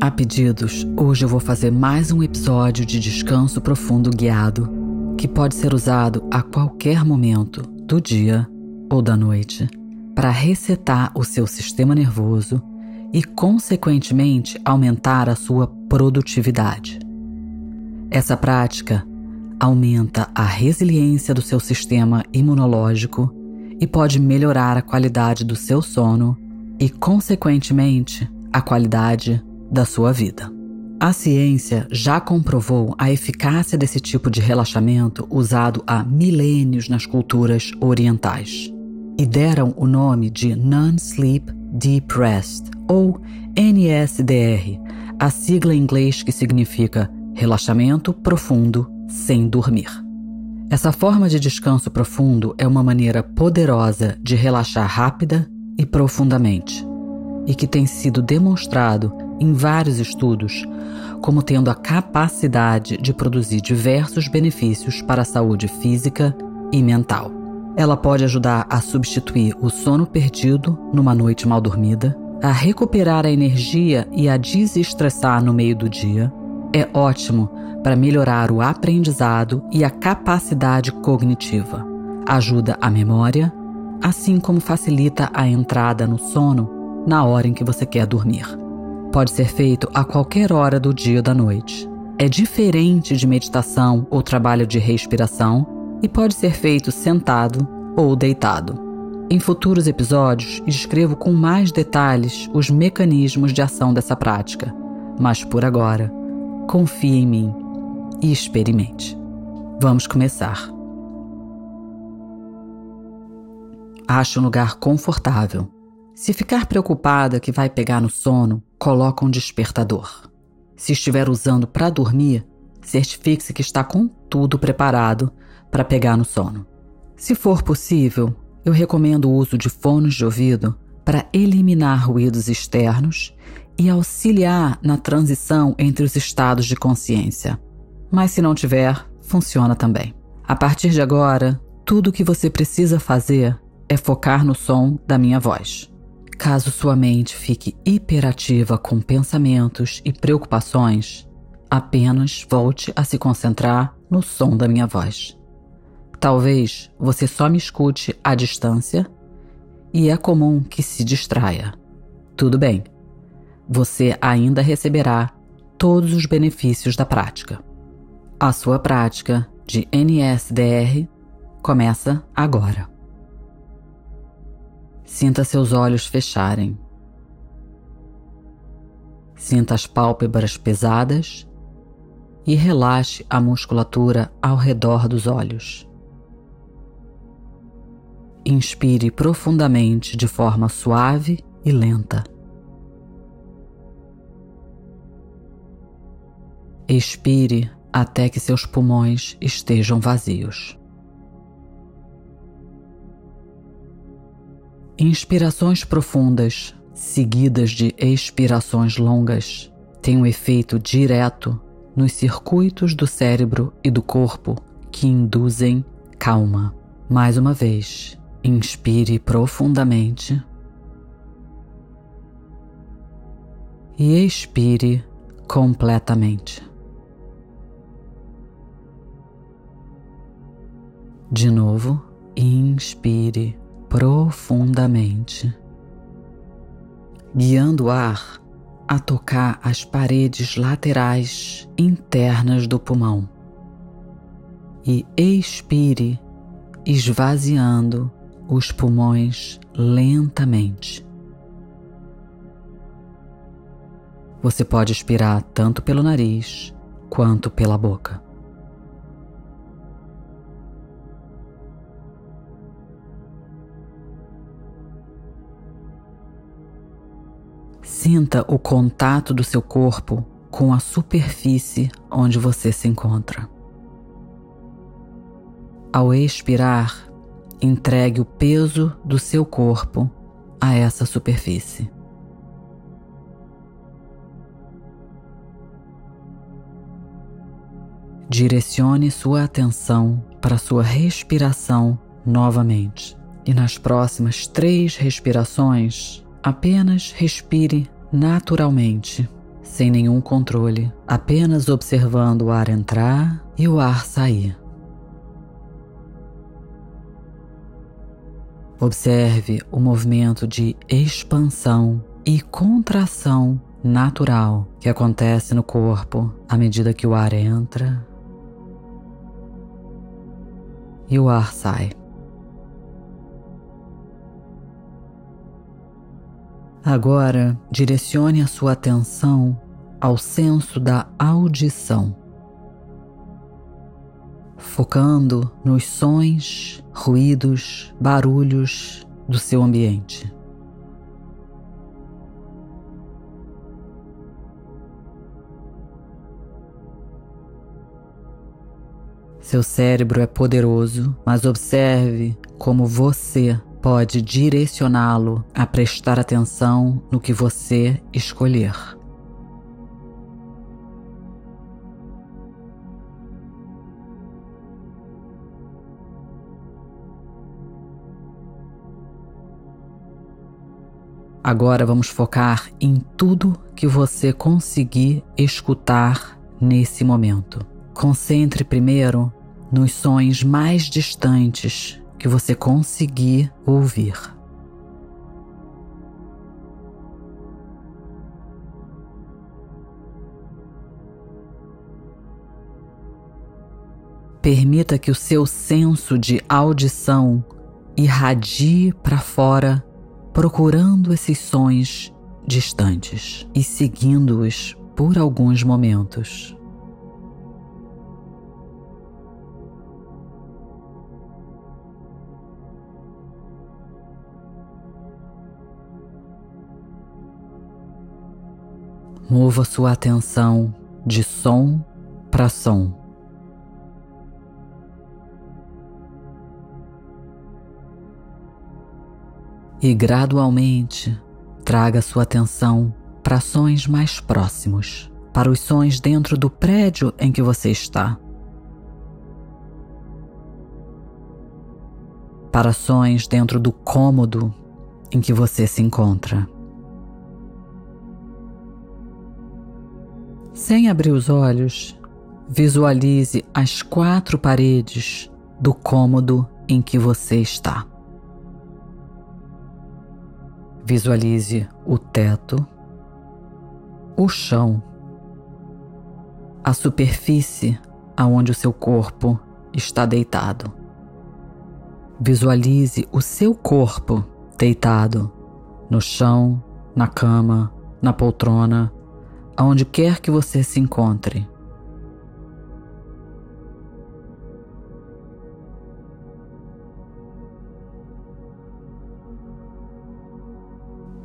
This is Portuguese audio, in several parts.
A pedidos, hoje eu vou fazer mais um episódio de descanso profundo guiado, que pode ser usado a qualquer momento do dia ou da noite para resetar o seu sistema nervoso e, consequentemente, aumentar a sua produtividade. Essa prática aumenta a resiliência do seu sistema imunológico e pode melhorar a qualidade do seu sono e, consequentemente, a qualidade da sua vida. A ciência já comprovou a eficácia desse tipo de relaxamento usado há milênios nas culturas orientais e deram o nome de Non-Sleep Deep Rest, ou NSDR, a sigla em inglês que significa relaxamento profundo sem dormir. Essa forma de descanso profundo é uma maneira poderosa de relaxar rápida e profundamente, e que tem sido demonstrado em vários estudos como tendo a capacidade de produzir diversos benefícios para a saúde física e mental. Ela pode ajudar a substituir o sono perdido numa noite mal dormida, a recuperar a energia e a desestressar no meio do dia. É ótimo para melhorar o aprendizado e a capacidade cognitiva. Ajuda a memória assim como facilita a entrada no sono na hora em que você quer dormir. Pode ser feito a qualquer hora do dia ou da noite. É diferente de meditação ou trabalho de respiração e pode ser feito sentado ou deitado. Em futuros episódios, descrevo com mais detalhes os mecanismos de ação dessa prática, mas por agora, confie em mim e experimente. Vamos começar. Ache um lugar confortável. Se ficar preocupada que vai pegar no sono, coloque um despertador. Se estiver usando para dormir, certifique-se que está com tudo preparado para pegar no sono. Se for possível, eu recomendo o uso de fones de ouvido para eliminar ruídos externos e auxiliar na transição entre os estados de consciência. Mas se não tiver, funciona também. A partir de agora, tudo o que você precisa fazer é focar no som da minha voz. Caso sua mente fique hiperativa com pensamentos e preocupações, apenas volte a se concentrar no som da minha voz. Talvez você só me escute à distância e é comum que se distraia. Tudo bem, você ainda receberá todos os benefícios da prática. A sua prática de NSDR começa agora. Sinta seus olhos fecharem. Sinta as pálpebras pesadas e relaxe a musculatura ao redor dos olhos. Inspire profundamente de forma suave e lenta. Expire até que seus pulmões estejam vazios. Inspirações profundas, seguidas de expirações longas, têm um efeito direto nos circuitos do cérebro e do corpo que induzem calma. Mais uma vez, inspire profundamente e expire completamente. De novo, inspire profundamente, guiando o ar a tocar as paredes laterais internas do pulmão. E expire, esvaziando os pulmões lentamente. Você pode expirar tanto pelo nariz quanto pela boca. Sinta o contato do seu corpo com a superfície onde você se encontra. Ao expirar, entregue o peso do seu corpo a essa superfície. Direcione sua atenção para sua respiração novamente. E nas próximas três respirações, apenas respire naturalmente, sem nenhum controle, apenas observando o ar entrar e o ar sair. Observe o movimento de expansão e contração natural que acontece no corpo à medida que o ar entra e o ar sai. Agora, direcione a sua atenção ao senso da audição, focando nos sons, ruídos, barulhos do seu ambiente. Seu cérebro é poderoso, mas observe como você pode direcioná-lo a prestar atenção no que você escolher. Agora vamos focar em tudo que você conseguir escutar nesse momento. Concentre primeiro nos sons mais distantes que você conseguir ouvir. Permita que o seu senso de audição irradie para fora, procurando esses sons distantes e seguindo-os por alguns momentos. Mova sua atenção de som para som. E gradualmente traga sua atenção para sons mais próximos, para os sons dentro do prédio em que você está. Para sons dentro do cômodo em que você se encontra. Sem abrir os olhos, visualize as quatro paredes do cômodo em que você está. Visualize o teto, o chão, a superfície aonde o seu corpo está deitado. Visualize o seu corpo deitado no chão, na cama, na poltrona aonde quer que você se encontre.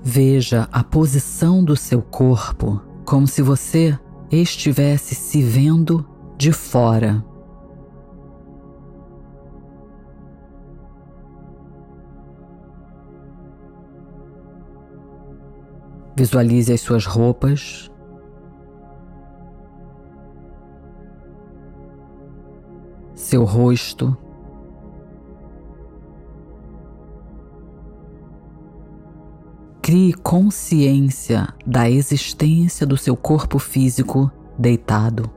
Veja a posição do seu corpo como se você estivesse se vendo de fora. Visualize as suas roupas, seu rosto. Crie consciência da existência do seu corpo físico deitado.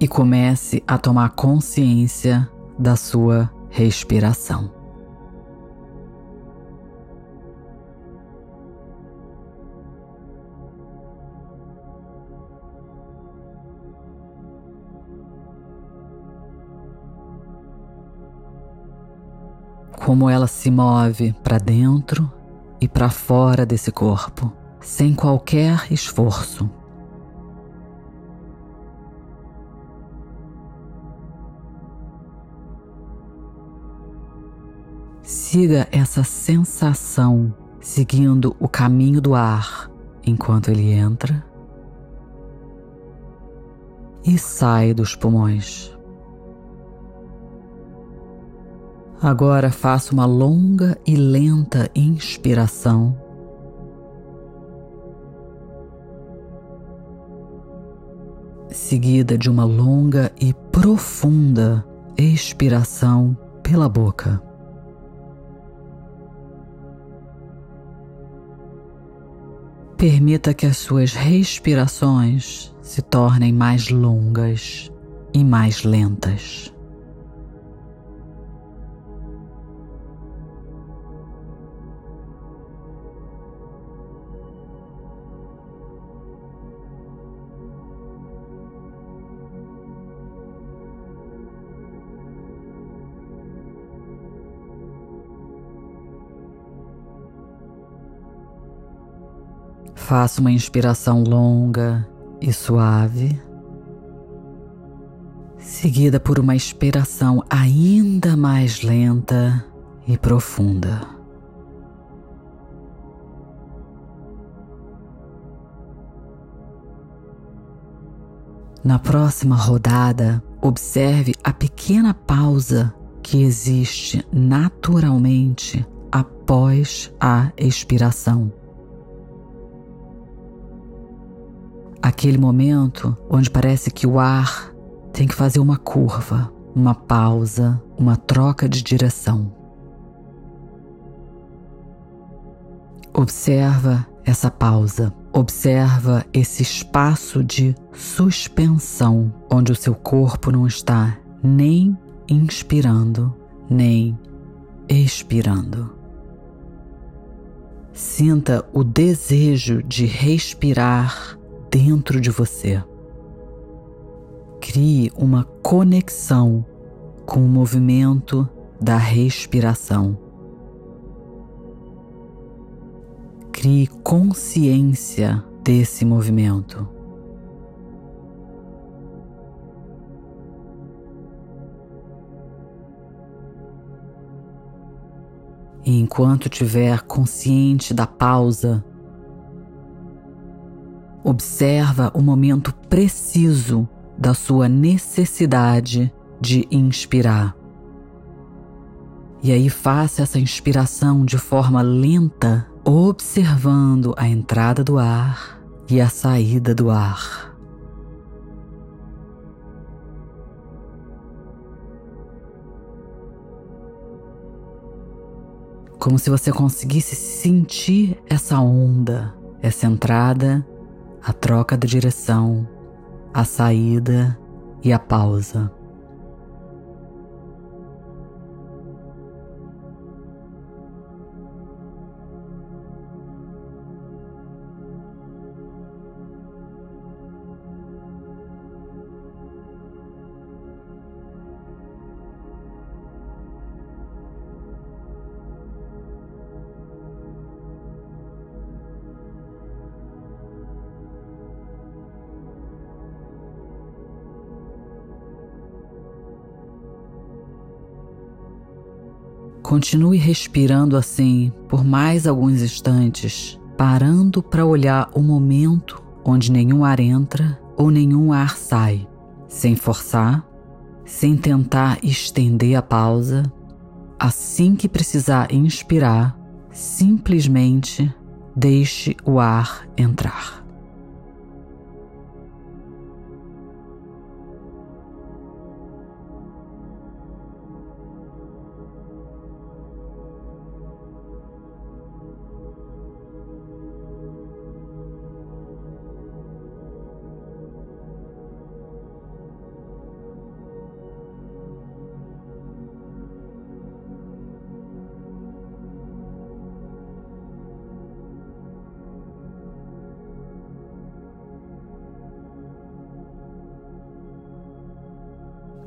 E comece a tomar consciência da sua respiração. Como ela se move para dentro e para fora desse corpo, sem qualquer esforço. Siga essa sensação seguindo o caminho do ar enquanto ele entra e sai dos pulmões. Agora faça uma longa e lenta inspiração. Seguida de uma longa e profunda expiração pela boca. Permita que as suas respirações se tornem mais longas e mais lentas. Faça uma inspiração longa e suave, seguida por uma expiração ainda mais lenta e profunda. Na próxima rodada, observe a pequena pausa que existe naturalmente após a expiração. Aquele momento onde parece que o ar tem que fazer uma curva, uma pausa, uma troca de direção. Observa essa pausa, observa esse espaço de suspensão onde o seu corpo não está nem inspirando, nem expirando. Sinta o desejo de respirar dentro de você. Crie uma conexão com o movimento da respiração. Crie consciência desse movimento. E enquanto tiver consciente da pausa, Observa o momento preciso da sua necessidade de inspirar. E aí faça essa inspiração de forma lenta, observando a entrada do ar e a saída do ar. Como se você conseguisse sentir essa onda, essa entrada a troca de direção, a saída e a pausa. Continue respirando assim por mais alguns instantes, parando para olhar o momento onde nenhum ar entra ou nenhum ar sai, sem forçar, sem tentar estender a pausa. Assim que precisar inspirar, simplesmente deixe o ar entrar.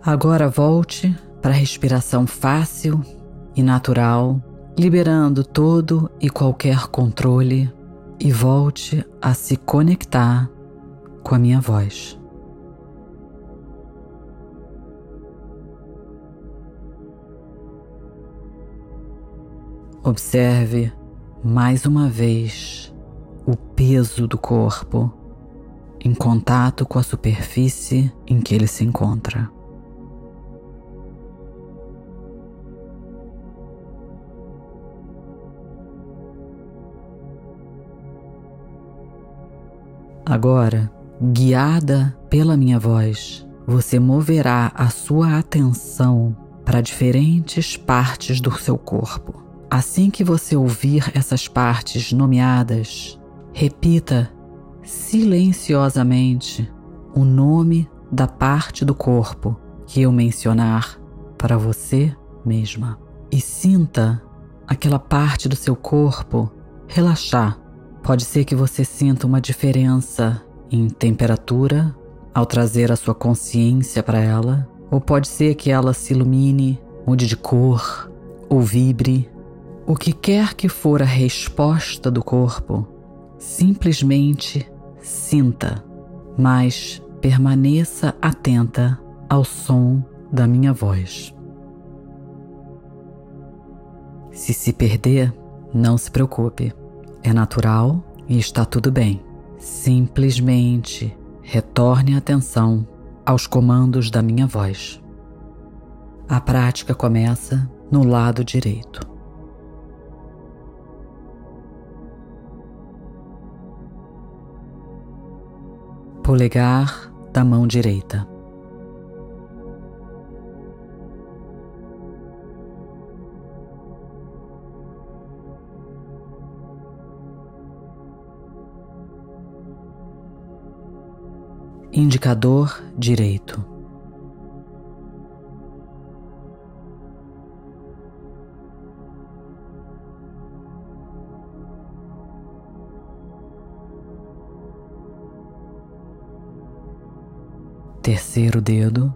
Agora volte para a respiração fácil e natural, liberando todo e qualquer controle e volte a se conectar com a minha voz. Observe mais uma vez o peso do corpo em contato com a superfície em que ele se encontra. Agora, guiada pela minha voz, você moverá a sua atenção para diferentes partes do seu corpo. Assim que você ouvir essas partes nomeadas, repita silenciosamente o nome da parte do corpo que eu mencionar para você mesma e sinta aquela parte do seu corpo relaxar Pode ser que você sinta uma diferença em temperatura ao trazer a sua consciência para ela, ou pode ser que ela se ilumine, mude de cor ou vibre. O que quer que for a resposta do corpo, simplesmente sinta, mas permaneça atenta ao som da minha voz. Se se perder, não se preocupe. É natural e está tudo bem. Simplesmente retorne a atenção aos comandos da minha voz. A prática começa no lado direito. Polegar da mão direita. Indicador direito. Terceiro dedo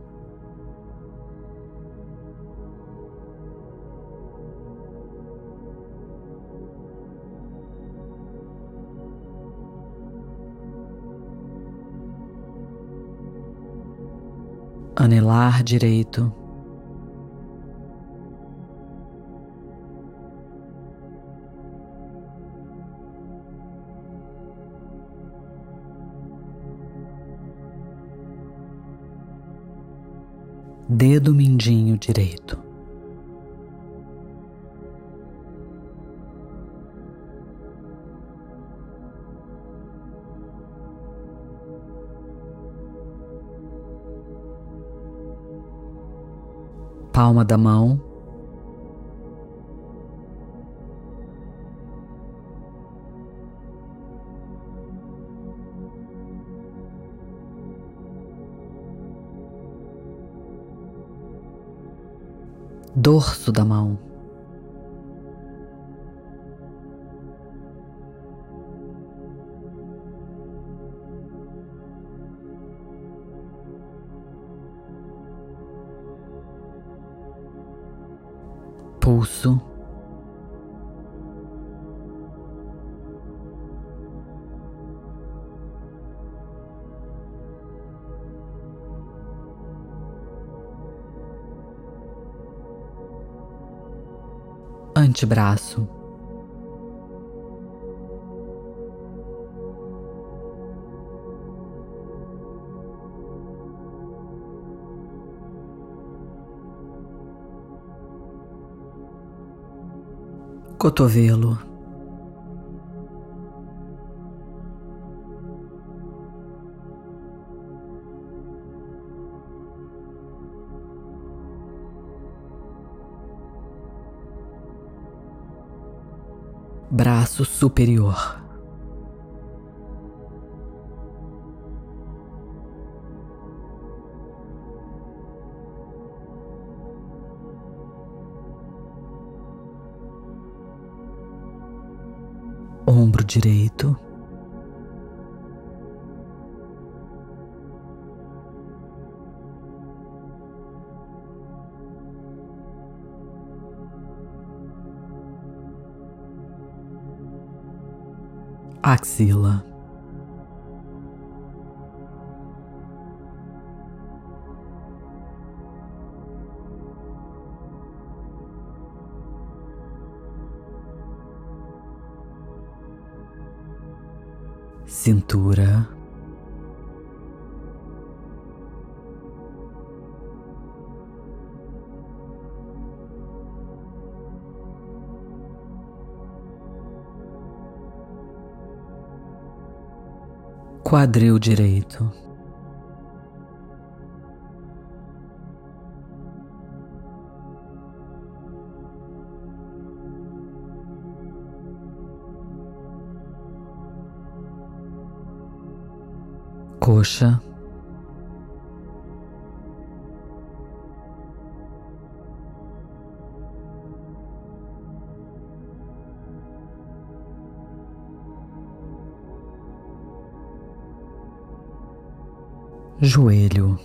anelar direito. Dedo mindinho direito. Palma da mão. Dorso da mão. Pulso. Antebraço. Cotovelo. Braço superior. Ombro direito. Axila. Cintura, quadril direito. Coxa, joelho,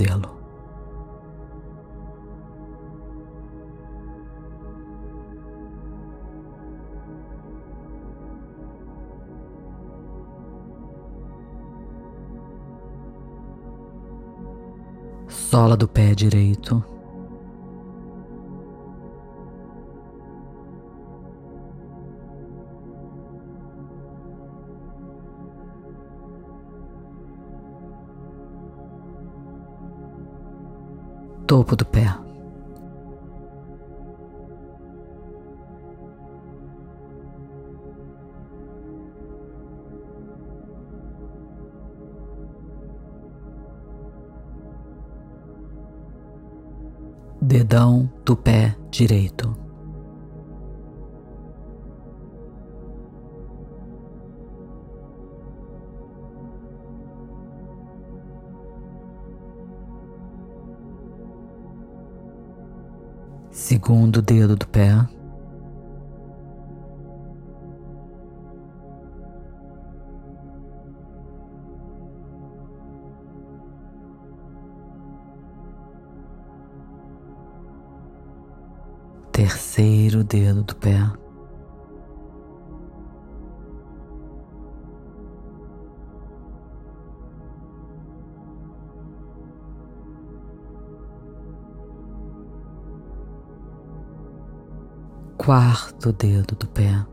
tornozelo. Sola do pé direito. Topo do pé. Dedão do pé direito. Segundo dedo do pé. Terceiro dedo do pé. Quarto dedo do pé.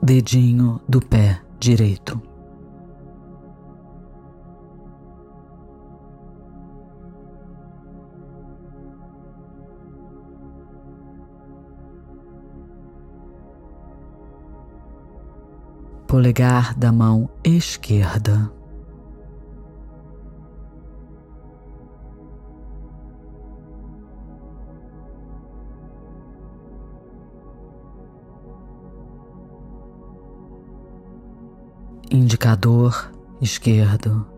Dedinho do pé direito. Polegar da mão esquerda. Indicador esquerdo.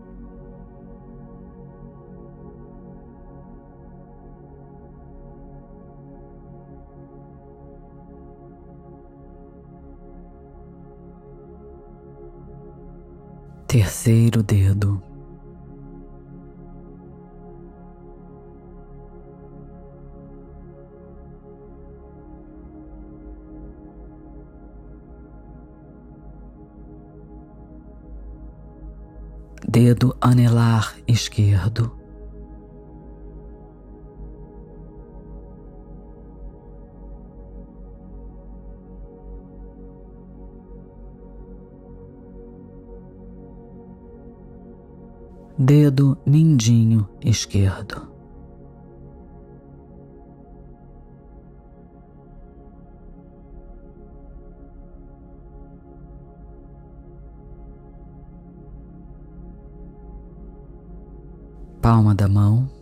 Terceiro dedo. Dedo anelar esquerdo. Dedo mindinho esquerdo. Palma da mão.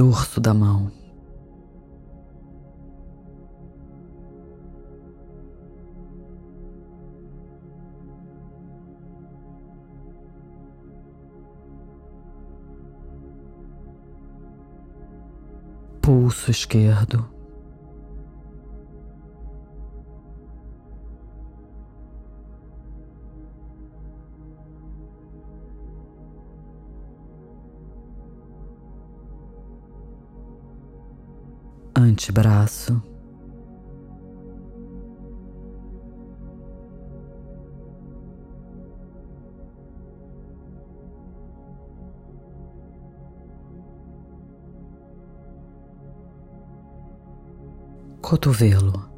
Dorso da mão. Pulso esquerdo. Antebraço, cotovelo.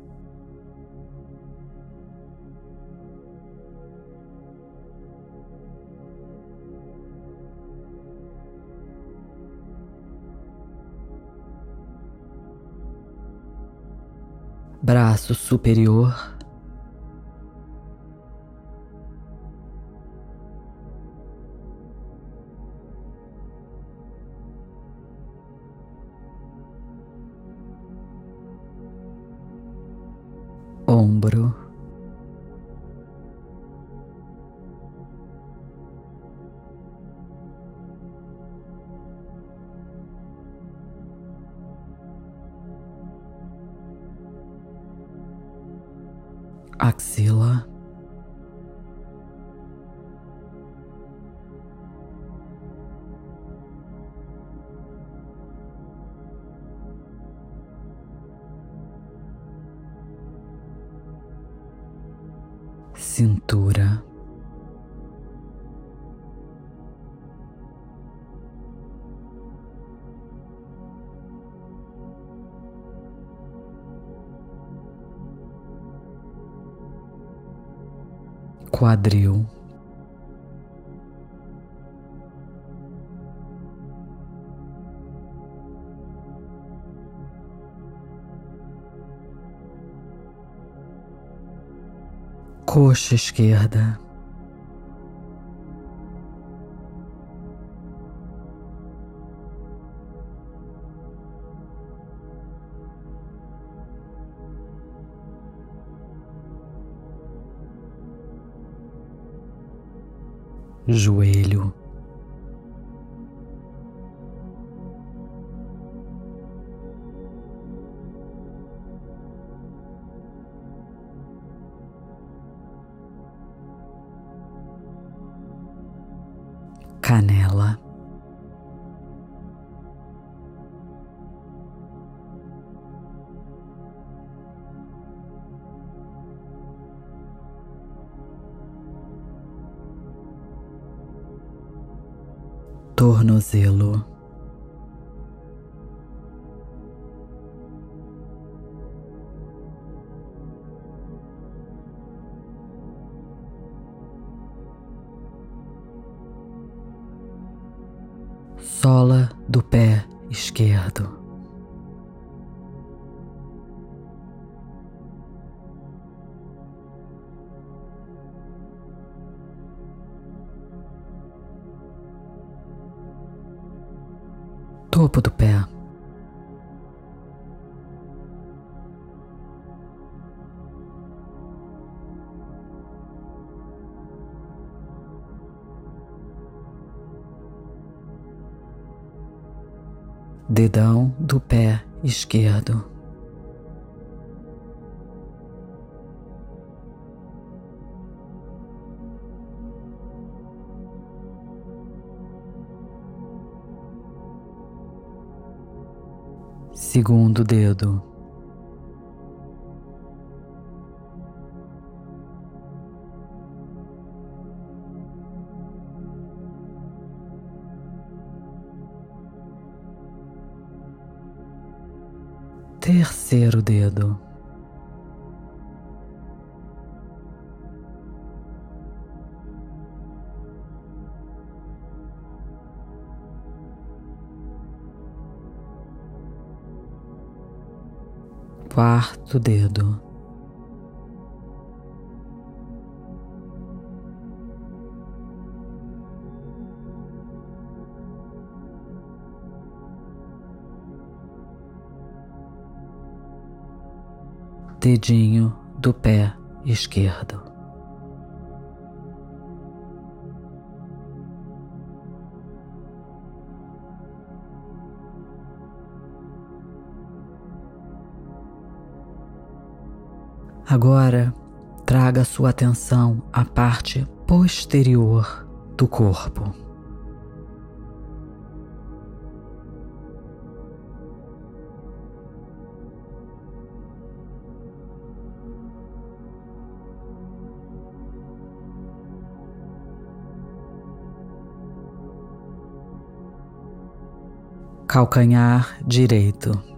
Braço superior, Coxa esquerda. joelho, esquerdo. segundo dedo. quarto dedo. Dedinho do pé esquerdo. Agora, traga sua atenção à parte posterior do corpo. calcanhar direito.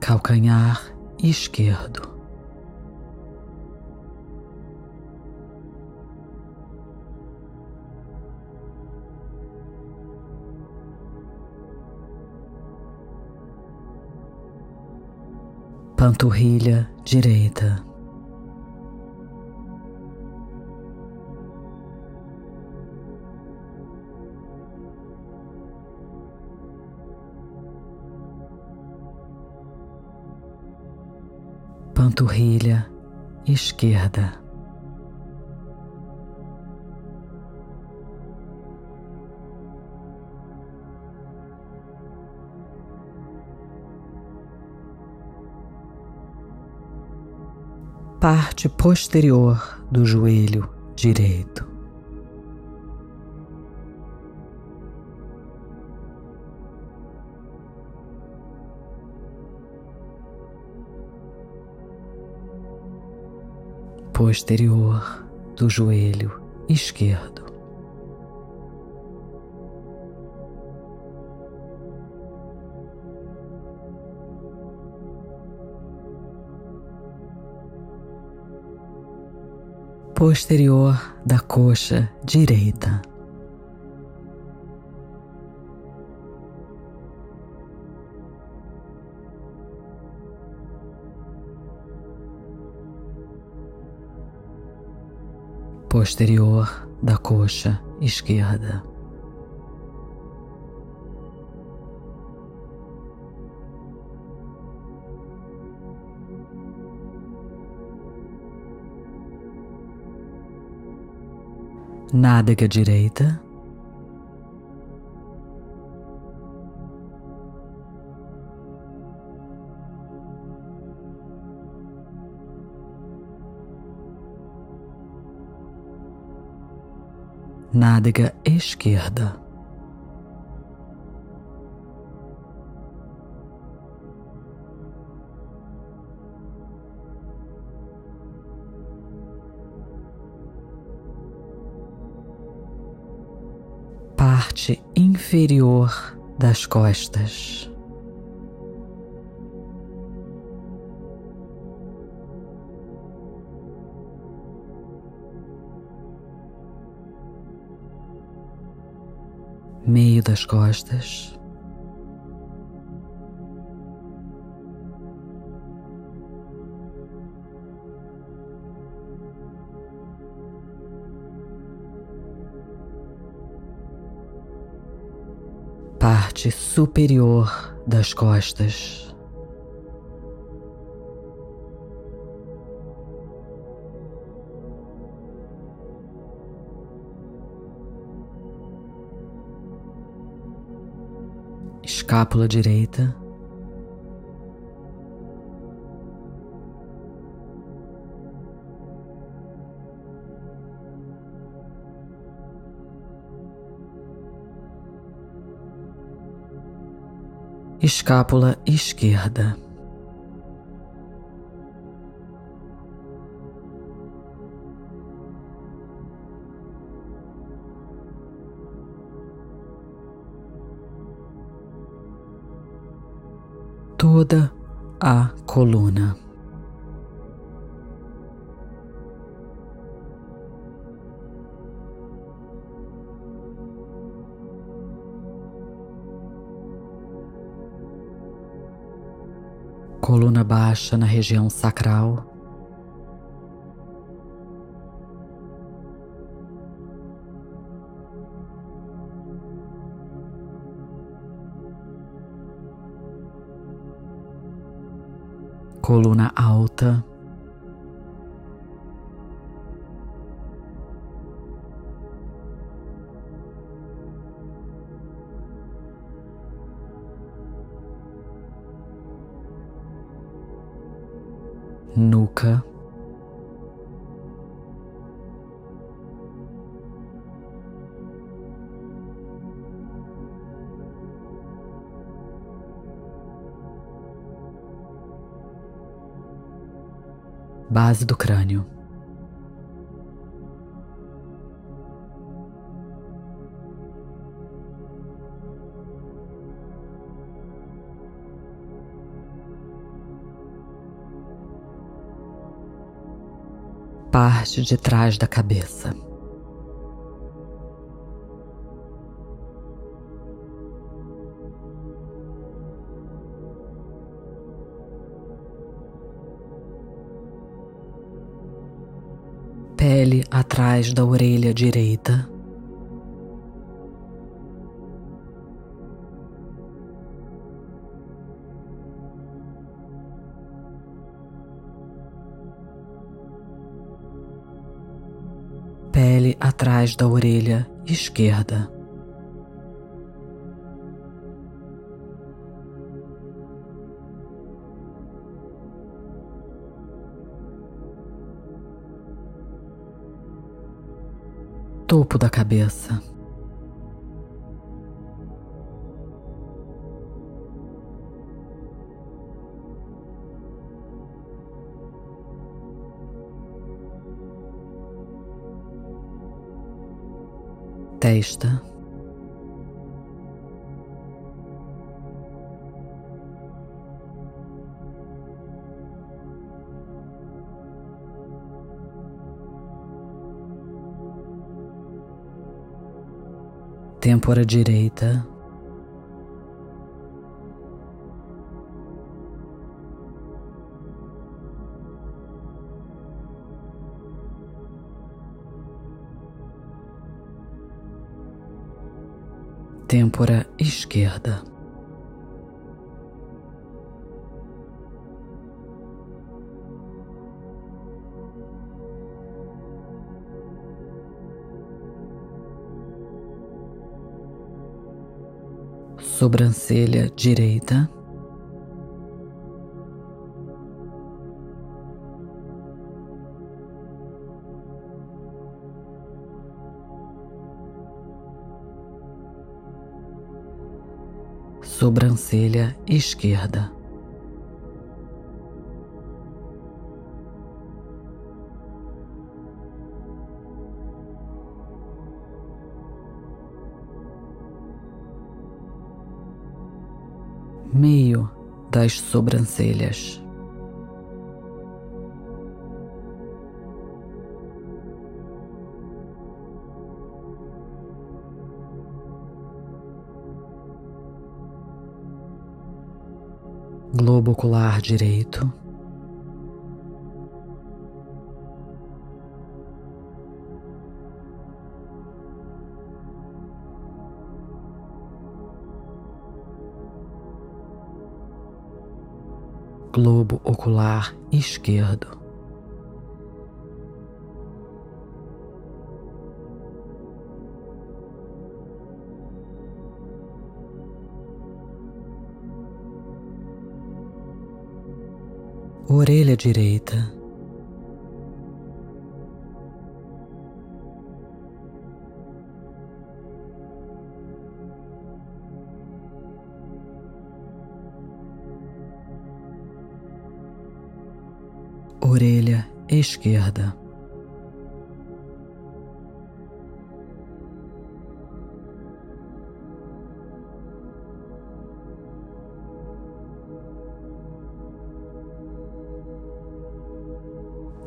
Calcanhar esquerdo. panturrilha direita. Panturrilha esquerda. parte posterior do joelho direito. Posterior do joelho esquerdo. posterior da coxa direita. Posterior da coxa esquerda. nádega direita. Nádega esquerda. parte inferior das costas. Meio das costas. parte superior das costas. Escápula direita. escápula esquerda. Toda a coluna. coluna baixa na região sacral. Coluna alta. Nuca. Base do crânio. Parte de trás da cabeça. Atrás da orelha direita. Pele atrás da orelha esquerda. Topo da cabeça. Testa. Têmpora direita. Têmpora esquerda. Sobrancelha direita. Sobrancelha esquerda. Meio das sobrancelhas. Globo ocular direito. Globo ocular esquerdo. Orelha direita. Orelha esquerda.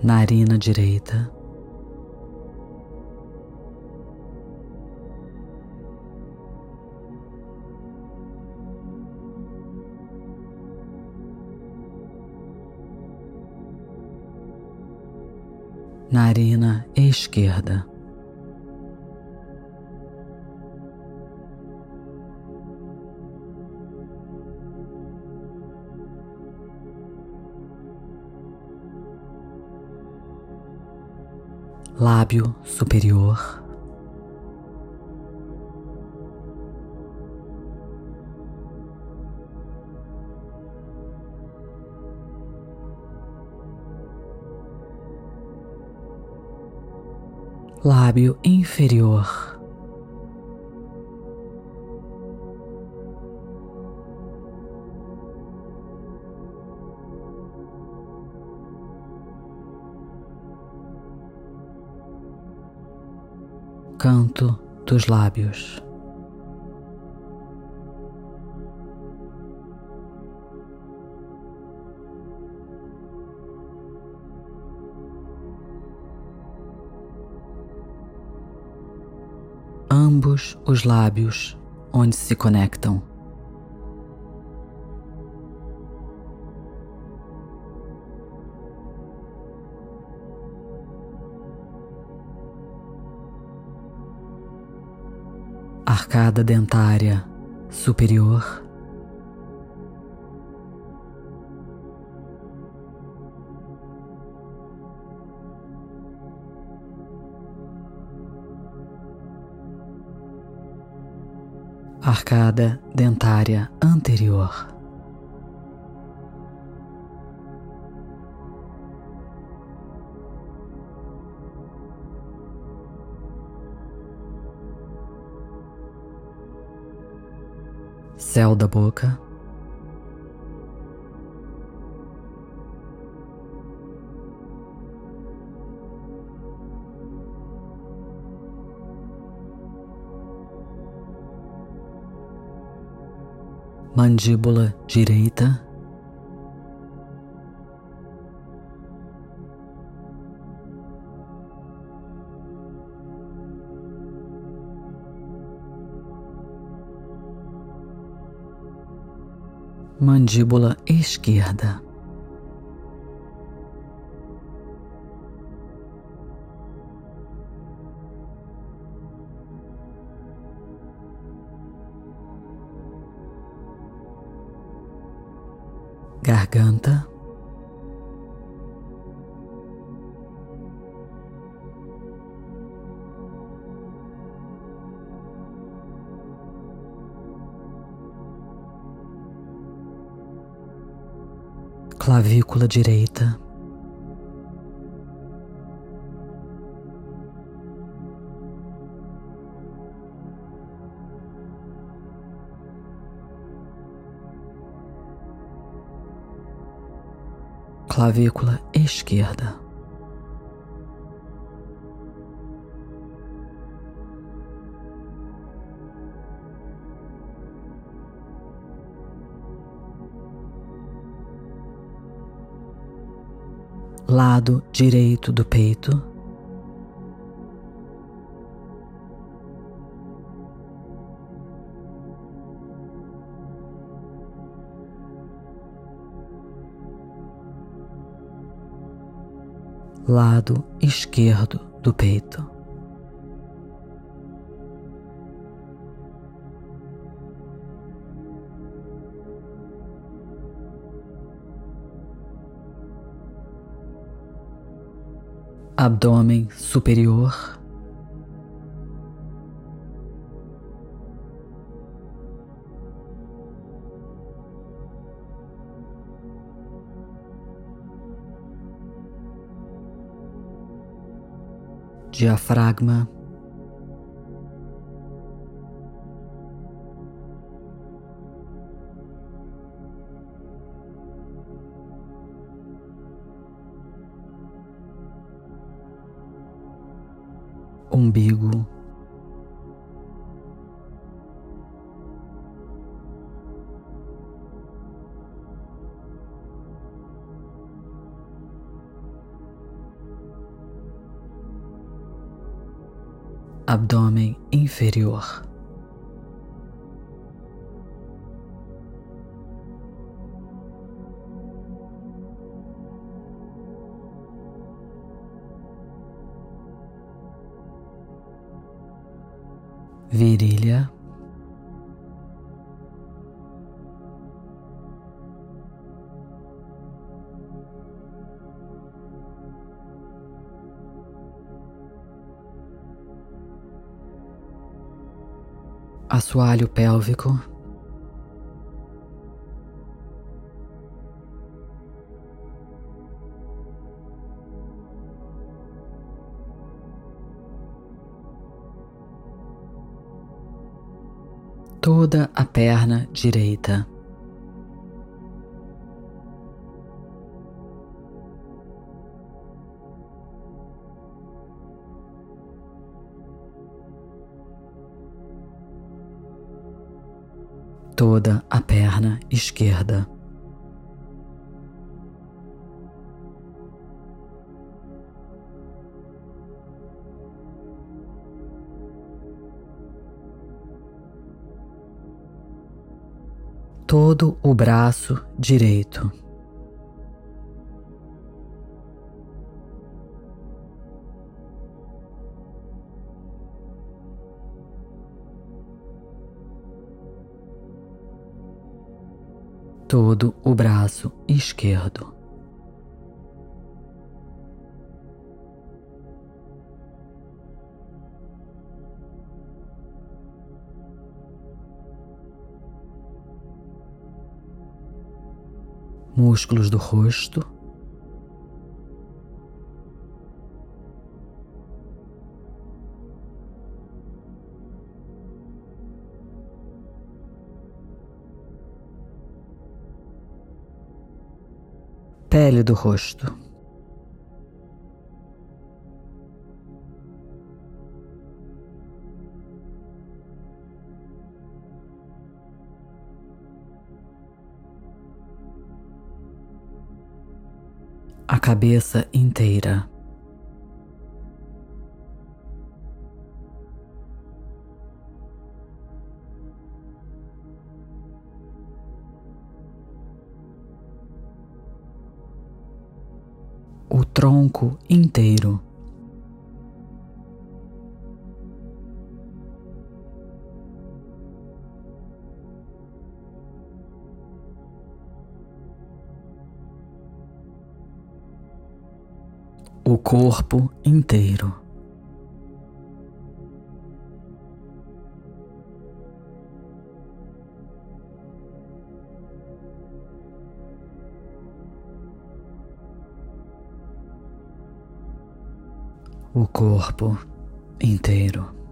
Narina direita. narina esquerda. Lábio superior. Lábio inferior. canto dos lábios. Ambos os lábios onde se conectam. arcada dentária superior. Arcada dentária anterior. céu da boca. Mandíbula direita. mandíbula esquerda. Clavícula direita. Clavícula esquerda. Lado direito do peito. Lado esquerdo do peito. Abdômen superior. Diafragma. Umbigo. Abdômen inferior. virilha, assoalho pélvico. Toda a perna direita. toda a perna esquerda. Todo o braço direito. todo o braço esquerdo. Músculos do rosto pele do rosto. Cabeça inteira. o tronco inteiro. Corpo inteiro. o corpo inteiro.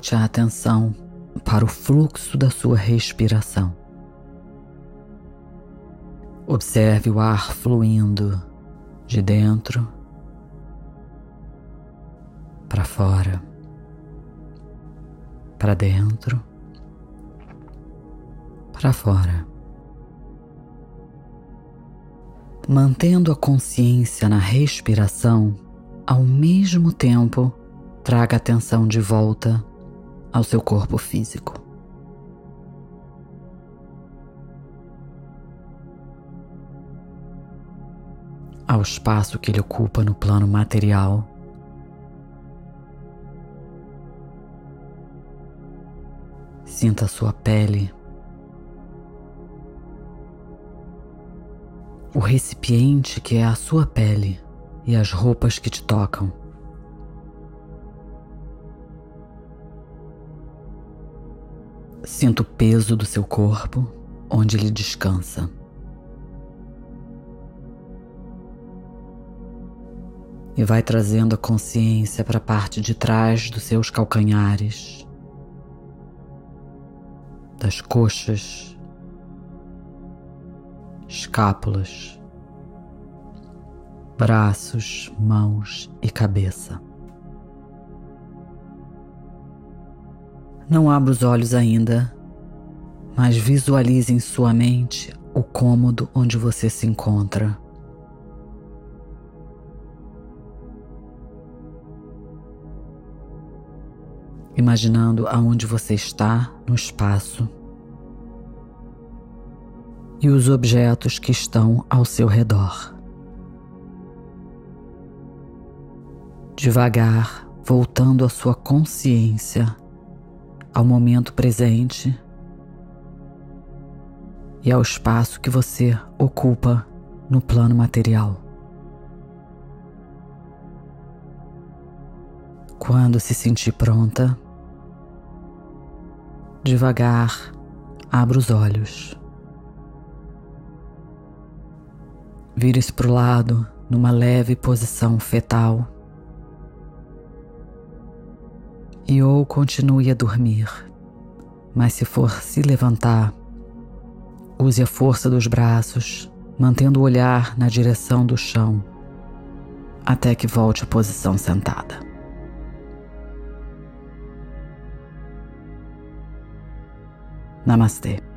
Volte a atenção para o fluxo da sua respiração. Observe o ar fluindo de dentro para fora, para dentro, para fora. Mantendo a consciência na respiração, ao mesmo tempo Traga atenção de volta ao seu corpo físico. Ao espaço que ele ocupa no plano material. Sinta sua pele, o recipiente que é a sua pele e as roupas que te tocam. Sinta o peso do seu corpo onde ele descansa. E vai trazendo a consciência para a parte de trás dos seus calcanhares, das coxas, escápulas, braços, mãos e cabeça. Não abra os olhos ainda, mas visualize em sua mente o cômodo onde você se encontra. Imaginando aonde você está no espaço e os objetos que estão ao seu redor. Devagar, voltando a sua consciência ao momento presente e ao espaço que você ocupa no plano material. Quando se sentir pronta, devagar abra os olhos. Vire-se para o lado numa leve posição fetal. E ou continue a dormir, mas se for se levantar, use a força dos braços, mantendo o olhar na direção do chão, até que volte à posição sentada. Namastê.